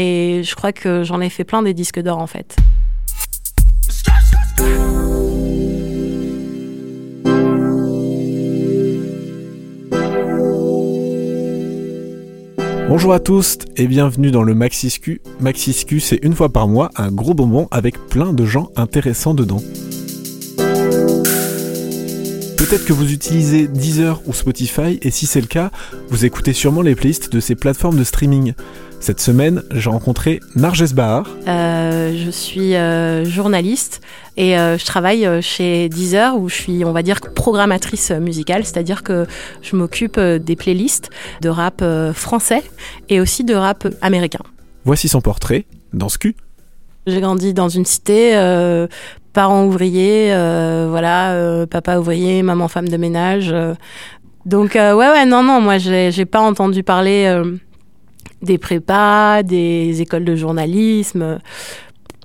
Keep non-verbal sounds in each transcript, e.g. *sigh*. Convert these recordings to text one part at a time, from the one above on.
Et je crois que j'en ai fait plein des disques d'or en fait. Bonjour à tous et bienvenue dans le Maxiscu. Maxiscu, c'est une fois par mois un gros bonbon avec plein de gens intéressants dedans. Peut-être que vous utilisez Deezer ou Spotify et si c'est le cas, vous écoutez sûrement les playlists de ces plateformes de streaming. Cette semaine, j'ai rencontré Narges Bahar. Euh, je suis euh, journaliste et euh, je travaille chez Deezer où je suis, on va dire, programmatrice musicale, c'est-à-dire que je m'occupe des playlists de rap français et aussi de rap américain. Voici son portrait dans ce cul. J'ai grandi dans une cité, parents ouvriers, voilà, papa ouvrier, maman femme de ménage. donc ouais, ouais, non, non, moi j'ai pas entendu parler des prépas, des écoles de journalisme.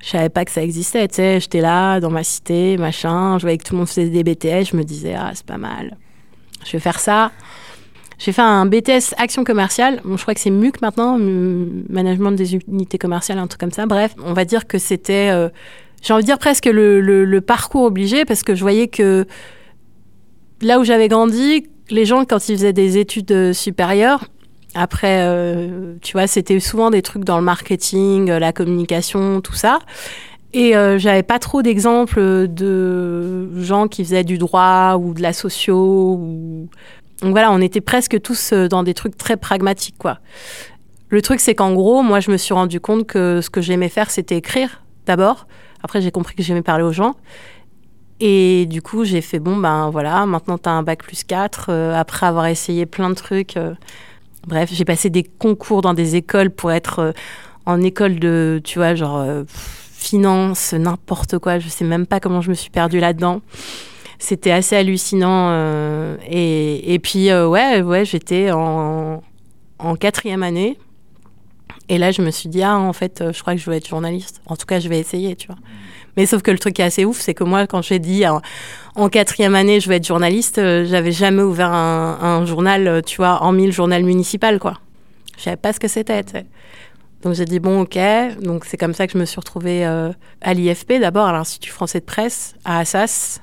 Je savais pas que ça existait, tu sais. J'étais là, dans ma cité, machin. Je voyais que tout le monde faisait des BTS. Je me disais, ah, c'est pas mal. Je vais faire ça. J'ai fait un BTS action commerciale. je crois que c'est MUC maintenant, management des unités commerciales, un truc comme ça. Bref, on va dire que c'était, euh, j'ai envie de dire presque le, le, parcours obligé parce que je voyais que là où j'avais grandi, les gens, quand ils faisaient des études supérieures, après, euh, tu vois, c'était souvent des trucs dans le marketing, euh, la communication, tout ça. Et euh, j'avais pas trop d'exemples de gens qui faisaient du droit ou de la socio. Donc voilà, on était presque tous dans des trucs très pragmatiques, quoi. Le truc, c'est qu'en gros, moi, je me suis rendu compte que ce que j'aimais faire, c'était écrire, d'abord. Après, j'ai compris que j'aimais parler aux gens. Et du coup, j'ai fait, bon, ben voilà, maintenant, tu as un bac plus 4. après avoir essayé plein de trucs Bref, j'ai passé des concours dans des écoles pour être euh, en école de, tu vois, genre euh, finance, n'importe quoi. Je sais même pas comment je me suis perdue là-dedans. C'était assez hallucinant. Euh, et, et, puis, ouais, ouais, j'étais en, en quatrième année. Et là, je me suis dit, ah, en fait, je crois que je veux être journaliste. En tout cas, je vais essayer, tu vois. Mais sauf que le truc qui est assez ouf, c'est que moi, quand j'ai dit en, quatrième année, je vais être journaliste, euh, j'avais jamais ouvert un, journal, euh, tu vois, en mille journal municipal, quoi. Je savais pas ce que c'était, Donc j'ai dit, bon, ok. Donc c'est comme ça que je me suis retrouvée euh, à l'IFP, d'abord à l'Institut français de presse, à Assas.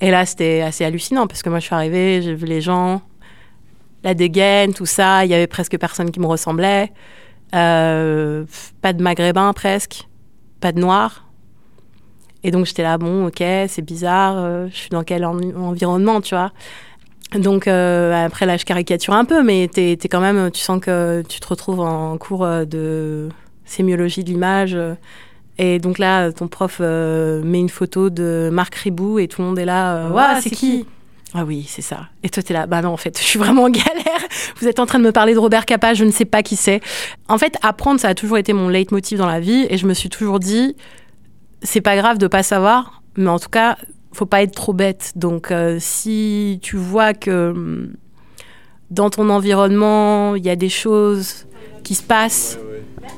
Et là, c'était assez hallucinant, parce que moi, je suis arrivée, j'ai vu les gens, la dégaine, tout ça. Il y avait presque personne qui me ressemblait. Pas de maghrébin, presque. Pas de noir. Et donc j'étais là, bon, ok, c'est bizarre, euh, je suis dans quel environnement, tu vois. Donc euh, après là, je caricature un peu, mais t'es es quand même, tu sens que tu te retrouves en cours euh, de sémiologie de l'image. Et donc là, ton prof met une photo de Marc Ribou et tout le monde est là, ouais, c'est qui, ah oui, c'est ça. Et toi, t'es là, bah non, en fait, *laughs* je suis vraiment en galère. Vous êtes en train de me parler de Robert Capa, je ne sais pas qui c'est. En fait, apprendre, ça a toujours été mon leitmotiv dans la vie. Et je me suis toujours dit, c'est pas grave de pas savoir, mais en tout cas, faut pas être trop bête. Donc, euh, si tu vois que hum, dans ton environnement, il y a des choses qui se passent,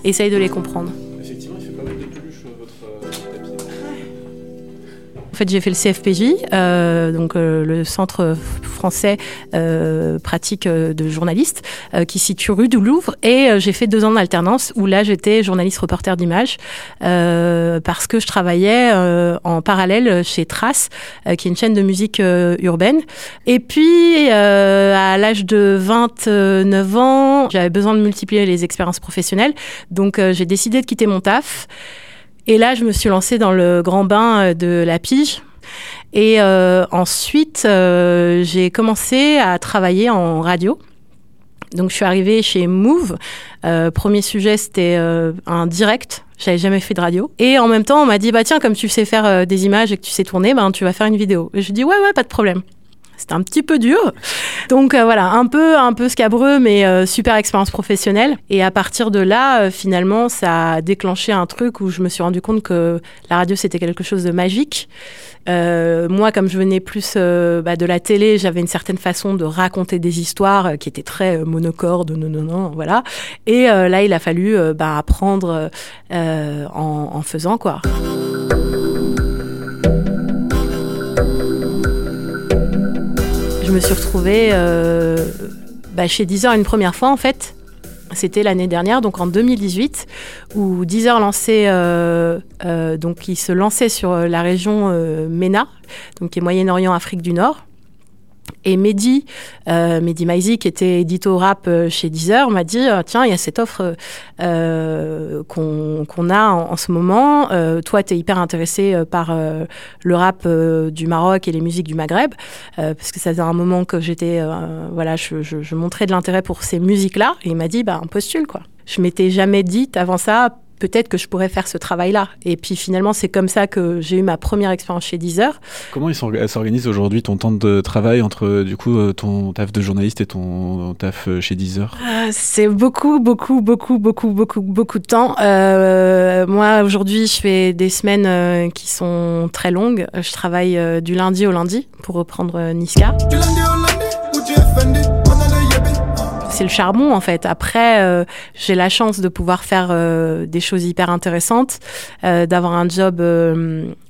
essaye de les comprendre. Fait, j'ai fait le CFPJ, euh, donc euh, le Centre français euh, pratique de journaliste, qui situe rue du Louvre, et j'ai fait deux ans d'alternance où là j'étais journaliste reporter d'image parce que je travaillais en parallèle chez Trace, qui est une chaîne de musique urbaine. Et puis à l'âge de 29 ans, j'avais besoin de multiplier les expériences professionnelles, donc j'ai décidé de quitter mon taf. Et là, je me suis lancée dans le grand bain euh, de la pige. Et euh, ensuite, euh, j'ai commencé à travailler en radio. Donc, je suis arrivée chez Move. premier sujet, c'était un direct. J'avais jamais fait de radio. Et en même temps, on m'a dit, bah tiens, comme tu sais faire des images et que tu sais tourner, ben tu vas faire une vidéo. Et je dis, ouais, ouais, pas de problème. C'était un petit peu dur. Donc euh, voilà, un peu, un peu scabreux, mais euh, super expérience professionnelle. Et à partir de là, euh, finalement, ça a déclenché un truc où je me suis rendu compte que la radio, c'était quelque chose de magique. moi, comme je venais plus bah, de la télé, j'avais une certaine façon de raconter des histoires qui étaient très monocordes, non, non, non, voilà. Et là, il a fallu bah, apprendre en, en faisant, quoi. Je me suis retrouvée euh, bah, chez Deezer une première fois en fait. C'était l'année dernière, donc en 2018, où Deezer lançait, euh, euh, donc il se lançait sur la région MENA, qui est Moyen-Orient, Afrique du Nord. Et Mehdi, euh, Mehdi Maizi, qui était édito rap euh, chez Deezer, m'a dit euh, Tiens, il y a cette offre euh, qu'on a en, ce moment. Euh, toi, tu es hyper intéressé par le rap du Maroc et les musiques du Maghreb, parce que ça faisait un moment que j'étais. voilà, je, montrais de l'intérêt pour ces musiques-là. Et il m'a dit Bah, on postule, quoi. Je m'étais jamais dit avant ça peut-être que je pourrais faire ce travail-là. Et puis finalement, c'est comme ça que j'ai eu ma première expérience chez Deezer. Comment s'organise aujourd'hui ton temps de travail entre du coup euh, ton taf de journaliste et ton taf euh, chez Deezer? Ah, C'est beaucoup, beaucoup, beaucoup, beaucoup, beaucoup, beaucoup de temps. Euh, moi, aujourd'hui, je fais des semaines qui sont très longues. Je travaille du lundi au lundi, pour reprendre Niska. Du lundi au lundi, où tu es c'est le charbon en fait. Après, euh, j'ai la chance de pouvoir faire euh, des choses hyper intéressantes, euh, d'avoir un job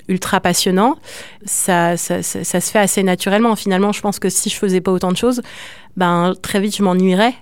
ultra passionnant. Ça ça, se fait assez naturellement. Finalement, je pense que si je faisais pas autant de choses, ben très vite je m'ennuierais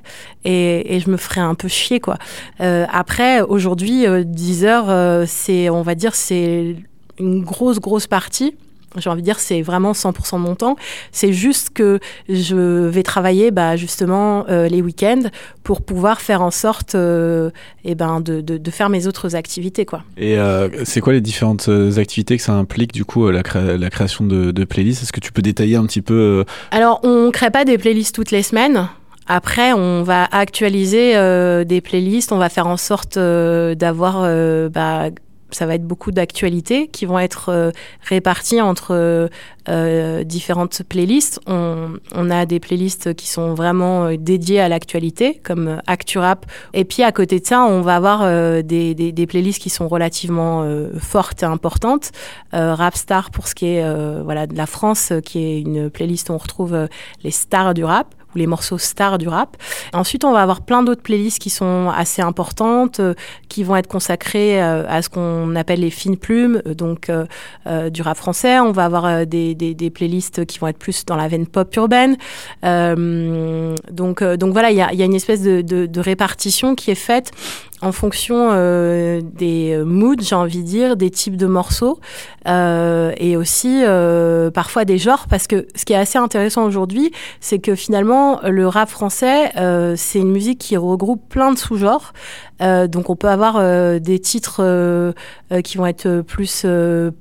et, et, je me ferais un peu chier quoi. après, aujourd'hui, 10 heures, c'est, on va dire, c'est une grosse grosse partie j'ai envie de dire, c'est vraiment 100% de mon temps. C'est juste que je vais travailler bah, justement euh, les week-ends pour pouvoir faire en sorte euh, eh ben, de, de, de, faire mes autres activités. Quoi. Et euh, c'est quoi les différentes euh, activités que ça implique, du coup, la, la création de, de playlists? Est-ce que tu peux détailler un petit peu Alors, on ne crée pas des playlists toutes les semaines. Après, on va actualiser euh, des playlists, on va faire en sorte euh, d'avoir euh, bah, ça va être beaucoup d'actualités qui vont être euh, réparties entre euh, différentes playlists. On, a des playlists qui sont vraiment euh, dédiées à l'actualité, comme ActuRap. Et puis à côté de ça, on va avoir euh, des, playlists qui sont relativement euh, fortes et importantes. Rapstar pour ce qui est voilà de la France, qui est une playlist où on retrouve les stars du rap les morceaux stars du rap. Ensuite, on va avoir plein d'autres playlists qui sont assez importantes, euh, qui vont être consacrées euh, à ce qu'on appelle les fines plumes, euh, donc du rap français. On va avoir des, des, des, playlists qui vont être plus dans la veine pop urbaine. donc, donc voilà, il y a, y a, une espèce de, de, de répartition qui est faite en fonction euh, des moods, j'ai envie de dire, des types de morceaux euh, et aussi euh, parfois des genres parce que ce qui est assez intéressant aujourd'hui, c'est que finalement le rap français, euh, c'est une musique qui regroupe plein de sous-genres. Euh, donc on peut avoir euh, des titres qui vont être plus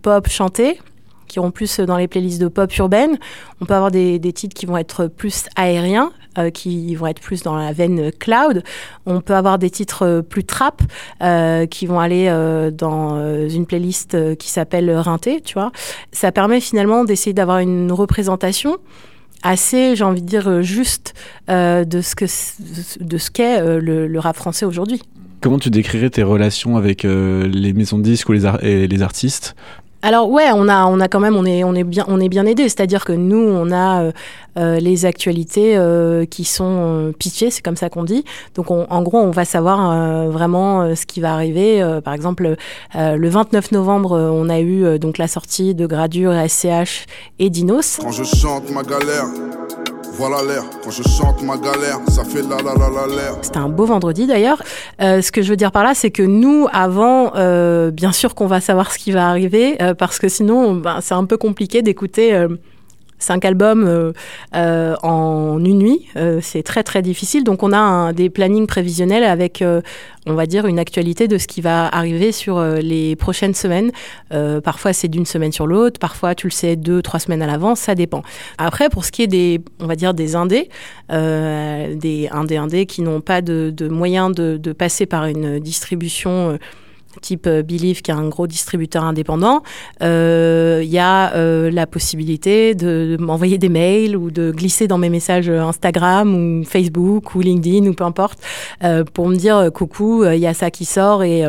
pop chantés qui iront plus dans les playlists de pop urbaine. On peut avoir des, titres qui vont être plus aériens, euh, qui vont être plus dans la veine cloud. On peut avoir des titres plus trap euh, qui vont aller euh, dans euh, une playlist qui s'appelle Rinté, tu vois. Ça permet finalement d'essayer d'avoir une représentation assez, j'ai envie de dire, juste de ce que de qu'est le, le rap français aujourd'hui. Comment tu décrirais tes relations avec les maisons de disques ou les, et les artistes alors ouais, on a, on a quand même, on est, on est bien, on est bien aidé. C'est-à-dire que nous, on a euh, euh, les actualités euh, qui sont euh, pitchées, c'est comme ça qu'on dit. Donc on, en gros, on va savoir euh, vraiment ce qui va arriver. par exemple, le 29 novembre, on a eu donc la sortie de Gradure, SCH et Dinos. Quand je chante ma galère. Voilà l'air. Quand je ma galère, ça fait la la la la l'air. C'était un beau vendredi d'ailleurs. Euh, ce que je veux dire par là, c'est que nous, avant, euh, bien sûr qu'on va savoir ce qui va arriver, euh, parce que sinon, ben, c'est un peu compliqué d'écouter euh, cinq albums euh, euh, en une nuit. Euh, c'est très très difficile. Donc on a des plannings prévisionnels avec, on va dire, une actualité de ce qui va arriver sur les prochaines semaines. Parfois c'est d'une semaine sur l'autre, parfois tu le sais deux, trois semaines à l'avance, ça dépend. Après pour ce qui est des, on va dire, des indés, des indés indés qui n'ont pas de, moyens de, passer par une distribution type Believe, qui est un gros distributeur indépendant, il euh, y a euh, la possibilité de, m'envoyer des mails ou de glisser dans mes messages Instagram ou Facebook ou LinkedIn ou peu importe euh, pour me dire coucou, il y a ça qui sort et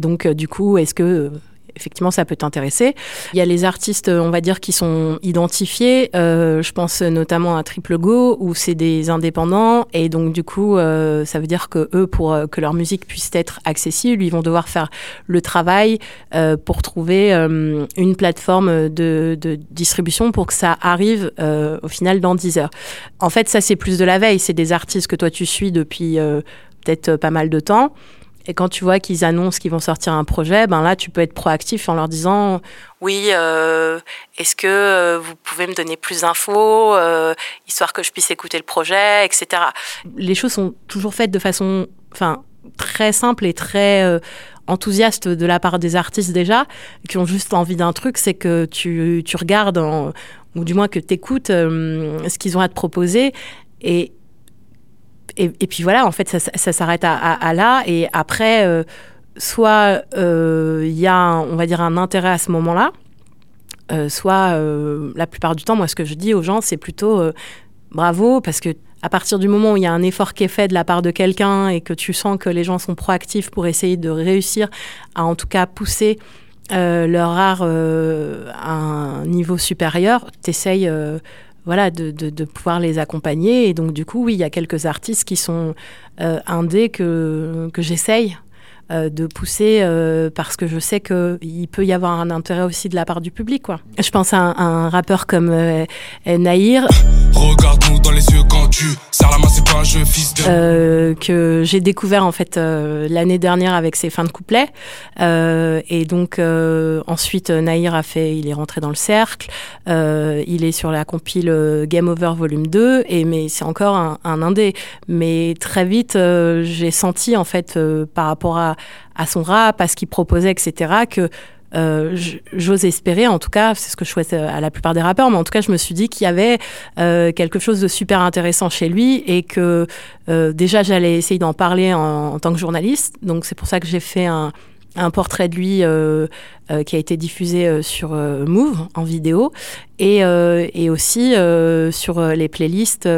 donc du coup, est-ce que effectivement, ça peut t'intéresser. Il y a les artistes, on va dire, qui sont identifiés. Euh, je pense notamment à Triple Go, où c'est des indépendants. Et donc, du coup, euh, ça veut dire que eux, pour euh, que leur musique puisse être accessible, ils vont devoir faire le travail euh, pour trouver euh, une plateforme de, de, distribution pour que ça arrive au final dans 10 heures. En fait, ça, c'est plus de la veille. C'est des artistes que toi, tu suis depuis peut-être pas mal de temps. Et quand tu vois qu'ils annoncent qu'ils vont sortir un projet, ben là, tu peux être proactif en leur disant oui, euh, est-ce que euh, vous pouvez me donner plus d'infos, euh, histoire que je puisse écouter le projet, etc. Les choses sont toujours faites de façon, enfin, très simple et très enthousiaste de la part des artistes déjà, qui ont juste envie d'un truc, c'est que tu, tu regardes, ou du moins que tu écoutes ce qu'ils ont à te proposer. Et et, puis voilà, en fait, ça, s'arrête à, là. Et après, euh, soit il euh, y a, on va dire, un intérêt à ce moment-là, euh, soit la plupart du temps, moi, ce que je dis aux gens, c'est plutôt bravo, parce que à partir du moment où il y a un effort qui est fait de la part de quelqu'un et que tu sens que les gens sont proactifs pour essayer de réussir à, en tout cas, pousser leur art à un niveau supérieur, t'essayes voilà, de, de, pouvoir les accompagner. Et donc, du coup, oui, il y a quelques artistes qui sont euh, indés que, que j'essaye euh, de pousser euh, parce que je sais qu'il peut y avoir un intérêt aussi de la part du public. Quoi. Je pense à un, rappeur comme euh, Naïr. Regarde-nous dans les yeux quand tu la main, c'est pas un jeu, fils de. que j'ai découvert en fait l'année dernière avec ses fins de couplet. et donc ensuite, Naïr a fait, il est rentré dans le cercle. il est sur la compile Game Over Volume 2. Et, mais c'est encore un, un indé. Mais très vite, j'ai senti en fait par rapport à à, son rap, à ce qu'il proposait, etc., que euh, j'ose espérer, en tout cas, c'est ce que je souhaite euh, à la plupart des rappeurs, mais en tout cas, je me suis dit qu'il y avait euh, quelque chose de super intéressant chez lui et que déjà, j'allais essayer d'en parler en, tant que journaliste. Donc, c'est pour ça que j'ai fait un, un portrait de lui euh, euh, qui a été diffusé euh, sur Move en vidéo. Et, et aussi sur les playlists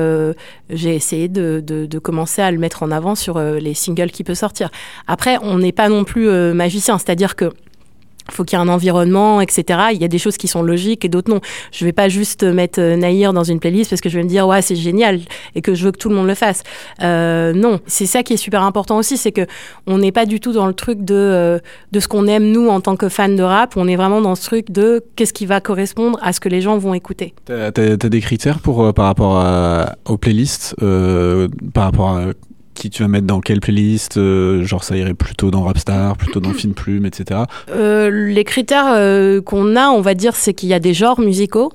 j'ai essayé de, commencer à le mettre en avant sur les singles qui peut sortir. Après on n'est pas non plus magicien c'est à dire que faut qu'il y ait un environnement, etc. Il y a des choses qui sont logiques et d'autres non. Je vais pas juste mettre euh, Naïr dans une playlist parce que je vais me dire ouais c'est génial et que je veux que tout le monde le fasse. Euh, non, c'est ça qui est super important aussi, c'est que on n'est pas du tout dans le truc de euh, de ce qu'on aime nous en tant que fans de rap. On est vraiment dans ce truc de qu'est-ce qui va correspondre à ce que les gens vont écouter. T'as as, des critères pour par rapport aux playlists, par rapport à qui tu vas mettre dans quelle playlist euh, Genre ça irait plutôt dans Rapstar, plutôt dans Fine Plume, etc. Euh, les critères euh, qu'on a, on va dire, c'est qu'il y a des genres musicaux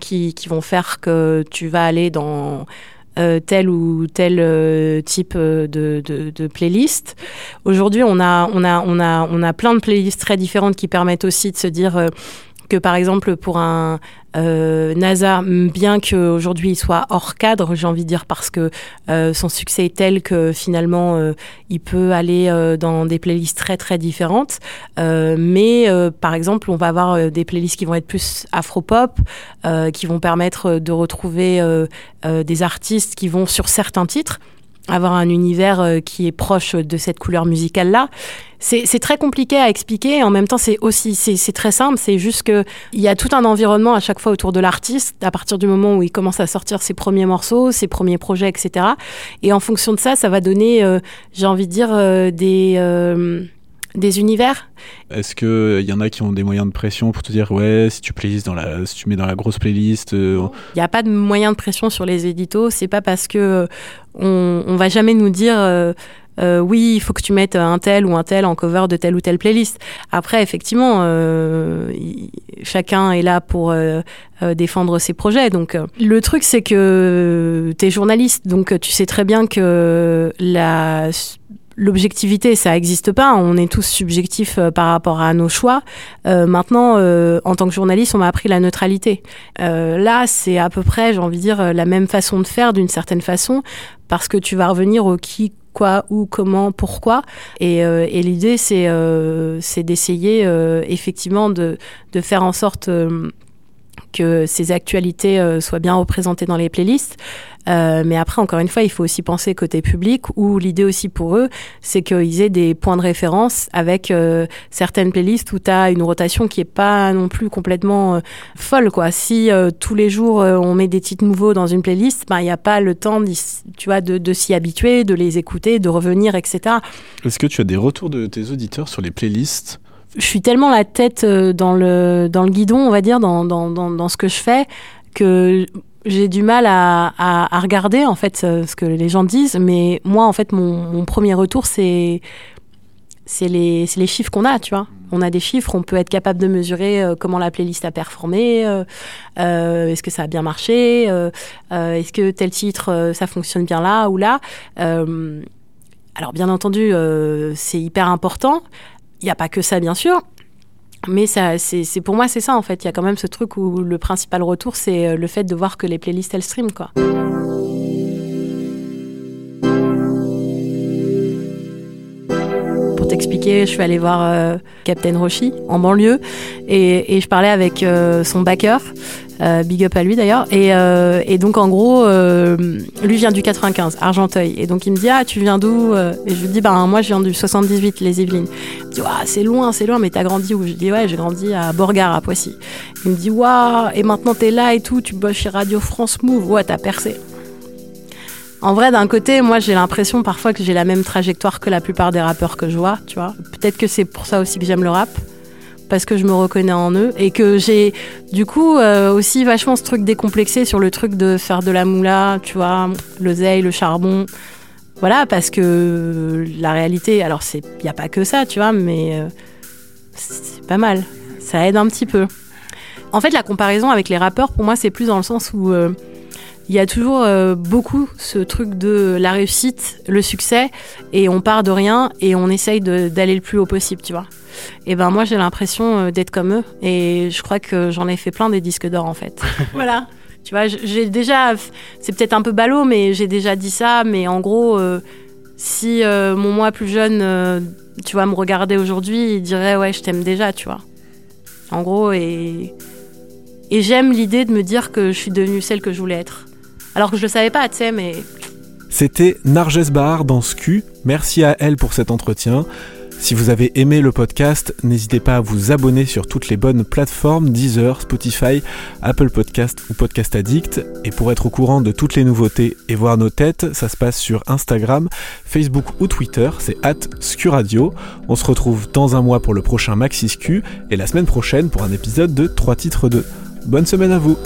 qui, qui, vont faire que tu vas aller dans tel ou tel type de, de, de, playlist. Aujourd'hui, on a, on, a, on, a, on a plein de playlists très différentes qui permettent aussi de se dire que par exemple pour un euh, NASA, bien qu'aujourd'hui il soit hors cadre, j'ai envie de dire parce que euh, son succès est tel que finalement euh, il peut aller dans des playlists très très différentes. Mais par exemple, on va avoir des playlists qui vont être plus afro-pop, qui vont permettre de retrouver des artistes qui vont sur certains titres avoir un univers euh, qui est proche de cette couleur musicale là. C'est très compliqué à expliquer. En même temps, c'est aussi c'est très simple. C'est juste que il y a tout un environnement à chaque fois autour de l'artiste à partir du moment où il commence à sortir ses premiers morceaux, ses premiers projets, etc. Et en fonction de ça, ça va donner, euh, j'ai envie de dire, euh, des des univers. Est-ce qu'il y en a qui ont des moyens de pression pour te dire ouais si tu dans la si tu mets dans la grosse playlist euh, Il n'y a pas de moyen de pression sur les éditos. C'est pas parce que euh, on, on va jamais nous dire euh, oui, il faut que tu mettes un tel ou un tel en cover de telle ou telle playlist. Après, effectivement, chacun est là pour défendre ses projets. Donc, le truc, c'est que tu es journaliste, donc tu sais très bien que la l'objectivité, ça n'existe pas. On est tous subjectifs euh, par rapport à nos choix. Euh, maintenant, euh, en tant que journaliste, on m'a appris la neutralité. là, c'est à peu près, j'ai envie de dire, la même façon de faire d'une certaine façon, parce que tu vas revenir au qui, quoi, où, comment, pourquoi. Et, et l'idée, c'est c'est d'essayer effectivement de, de faire en sorte que ces actualités euh, soient bien représentées dans les playlists. Euh, mais après, encore une fois, il faut aussi penser côté public, où l'idée aussi pour eux, c'est qu'ils aient des points de référence avec euh, certaines playlists où tu as une rotation qui est pas non plus complètement folle. Quoi. Si tous les jours on met des titres nouveaux dans une playlist, ben, il n'y a pas le temps tu vois, de s'y habituer, de les écouter, de revenir, etc. Est-ce que tu as des retours de tes auditeurs sur les playlists? Je suis tellement la tête euh, dans le, dans le guidon, on va dire, dans, dans, dans, ce que je fais, que j'ai du mal à, à, regarder en fait ce que les gens disent, mais moi en fait mon, premier retour c'est les, les, chiffres qu'on a, tu vois. On a des chiffres, on peut être capable de mesurer comment la playlist a performé, est-ce que ça a bien marché, est-ce que tel titre ça fonctionne bien là ou là. alors bien entendu, c'est hyper important. Il n'y a pas que ça bien sûr, mais ça, c'est, pour moi, c'est ça en fait. Il y a quand même ce truc où le principal retour, c'est euh, le fait de voir que les playlists elles stream quoi. Pour t'expliquer, je suis allée voir euh, Captain Roshi en banlieue et, je parlais avec euh, son backer euh, big up à lui d'ailleurs. Et, euh, et, donc en gros, euh, lui vient du 95, Argenteuil. Et donc il me dit ah tu viens d'où Et je lui dis bah moi je viens du 78, les Yvelines. Il me dit ah, c'est loin, c'est loin, mais t'as grandi où? Je dis ouais j'ai grandi à Borgard à Poissy. Il me dit waouh et maintenant t'es là et tout, tu bosses chez Radio France Move, ouais t'as percé. En vrai, d'un côté, moi, j'ai l'impression parfois que j'ai la même trajectoire que la plupart des rappeurs que je vois, tu vois. Peut-être que c'est pour ça aussi que j'aime le rap parce que je me reconnais en eux et que j'ai du coup euh, aussi vachement ce truc décomplexé sur le truc de faire de la moula, tu vois, l'oseille, le charbon. Voilà, parce que la réalité, alors il n'y a pas que ça, tu vois, mais euh, c'est pas mal. Ça aide un petit peu. En fait, la comparaison avec les rappeurs, pour moi, c'est plus dans le sens où euh, il y a toujours beaucoup ce truc de la réussite, le succès, et on part de rien et on essaye d'aller le plus haut possible, tu vois. Et ben moi j'ai l'impression euh, d'être comme eux et je crois que j'en ai fait plein des disques d'or en fait. *laughs* *laughs* voilà. Tu vois, j'ai déjà, c'est peut-être un peu ballot, mais j'ai déjà dit ça. Mais en gros, euh, si euh, mon moi plus jeune, tu vois, me regardait aujourd'hui, il dirait ouais, je t'aime déjà, tu vois. En gros, et et j'aime l'idée de me dire que je suis devenue celle que je voulais être. Alors que je le savais pas, tu sais, mais. C'était Narges Bar dans SQ. Merci à elle pour cet entretien. Si vous avez aimé le podcast, n'hésitez pas à vous abonner sur toutes les bonnes plateformes Deezer, Spotify, Apple Podcast ou Podcast Addict. Et pour être au courant de toutes les nouveautés et voir nos têtes, ça se passe sur Instagram, Facebook ou Twitter, c'est at Scuradio. On se retrouve dans un mois pour le prochain Maxi Scu et la semaine prochaine pour un épisode de 3 titres 2. Bonne semaine à vous